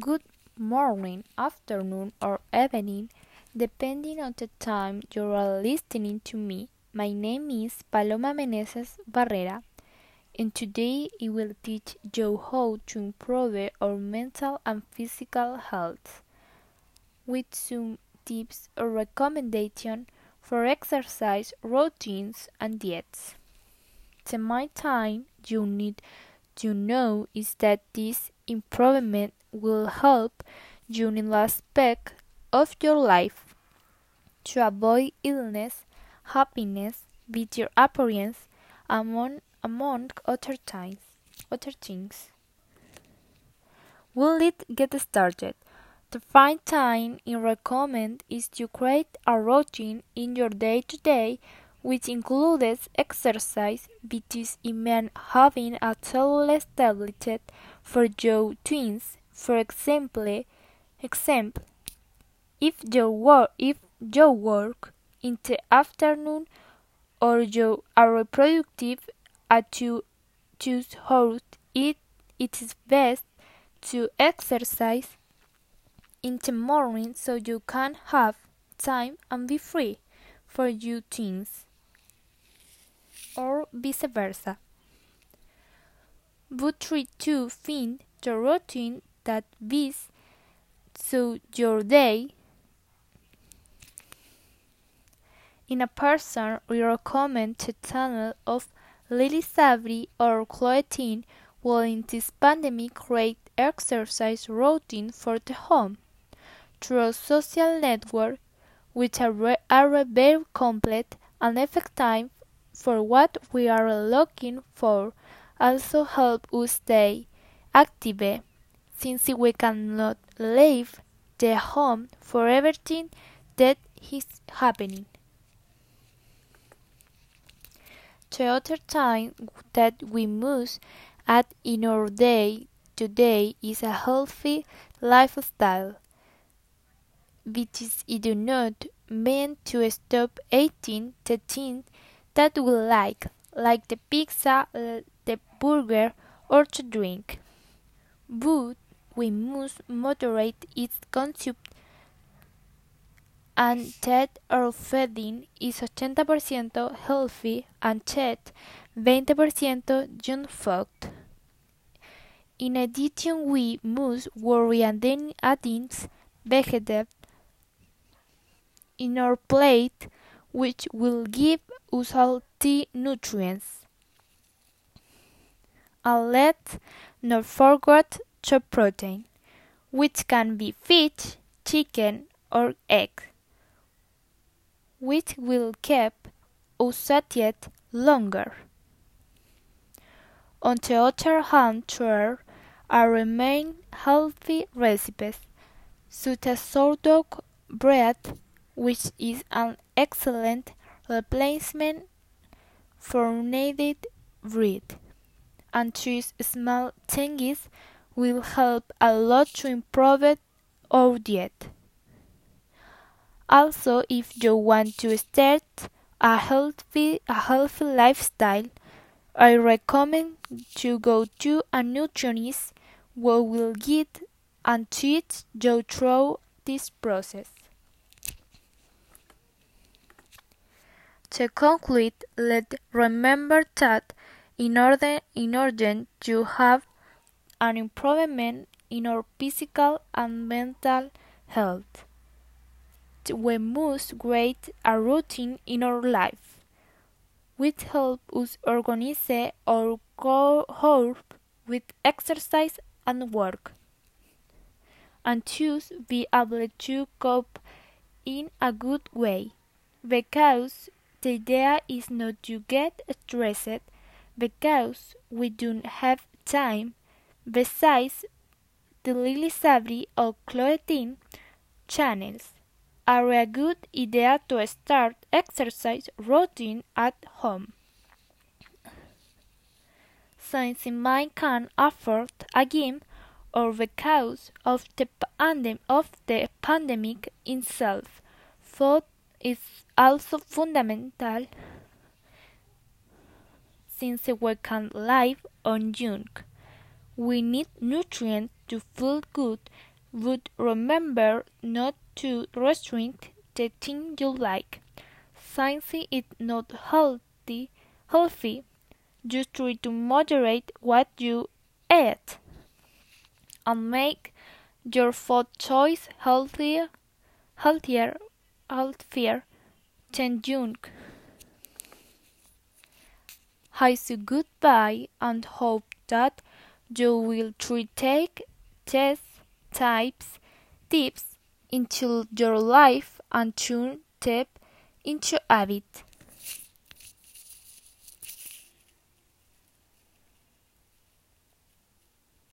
Good morning, afternoon, or evening, depending on the time you are listening to me. My name is Paloma Meneses Barrera, and today I will teach you how to improve our mental and physical health with some tips or recommendations for exercise routines and diets. The main thing you need to know is that this improvement will help you in all aspects of your life to avoid illness, happiness, with your appearance, among among other things. Other things. Will it get started? The fine thing I recommend is to create a routine in your day to day which includes exercise, because it means having a established for your twins. For example, example, if you work if you work in the afternoon or you are productive at you choose how it it is best to exercise in the morning so you can have time and be free for your things or vice versa. But try to find the routine that best suits your day. In a person, we recommend the channel of Lily Sabri or Chloe Ting will in this pandemic create exercise routine for the home through a social network which are, are very complete and effective for what we are looking for also help us stay active since we cannot leave the home for everything that is happening. The other thing that we must add in our day today is a healthy lifestyle, which is do not mean to stop eating the things that we like, like the pizza, the burger, or to drink. But we must moderate its consumption and that our feeding is 80% healthy and that 20% junk food. In addition, we must worry and then adding vegetables in our plate which will give us healthy nutrients. And let's not forget the protein, which can be fish, chicken, or egg, which will keep us satiated longer. On the other hand, there are remain healthy recipes, such as sourdough bread, which is an excellent replacement for kneaded bread, and these small changes will help a lot to improve our diet. Also, if you want to start a healthy, a healthy lifestyle, I recommend to go to a nutritionist who will guide and teach you through this process. To conclude, let's remember that in order, in order to have an improvement in our physical and mental health, we must create a routine in our life, which helps us organize our course with exercise and work, and thus be able to cope in a good way, because the idea is not to get stressed because we don't have time. Besides, the Lily Sabri or Chloe Ting channels are a good idea to start exercise routine at home. Since man can afford a gym or because of the pandem of the pandemic itself, food is also fundamental since we can live on junk. We need nutrients to feel good, but remember not to restrict the thing you like. Since it's not healthy, healthy, just try to moderate what you eat and make your food choice healthier, healthier, healthier than junk. I say goodbye and hope that you will take these types tips into your life and turn them into habit.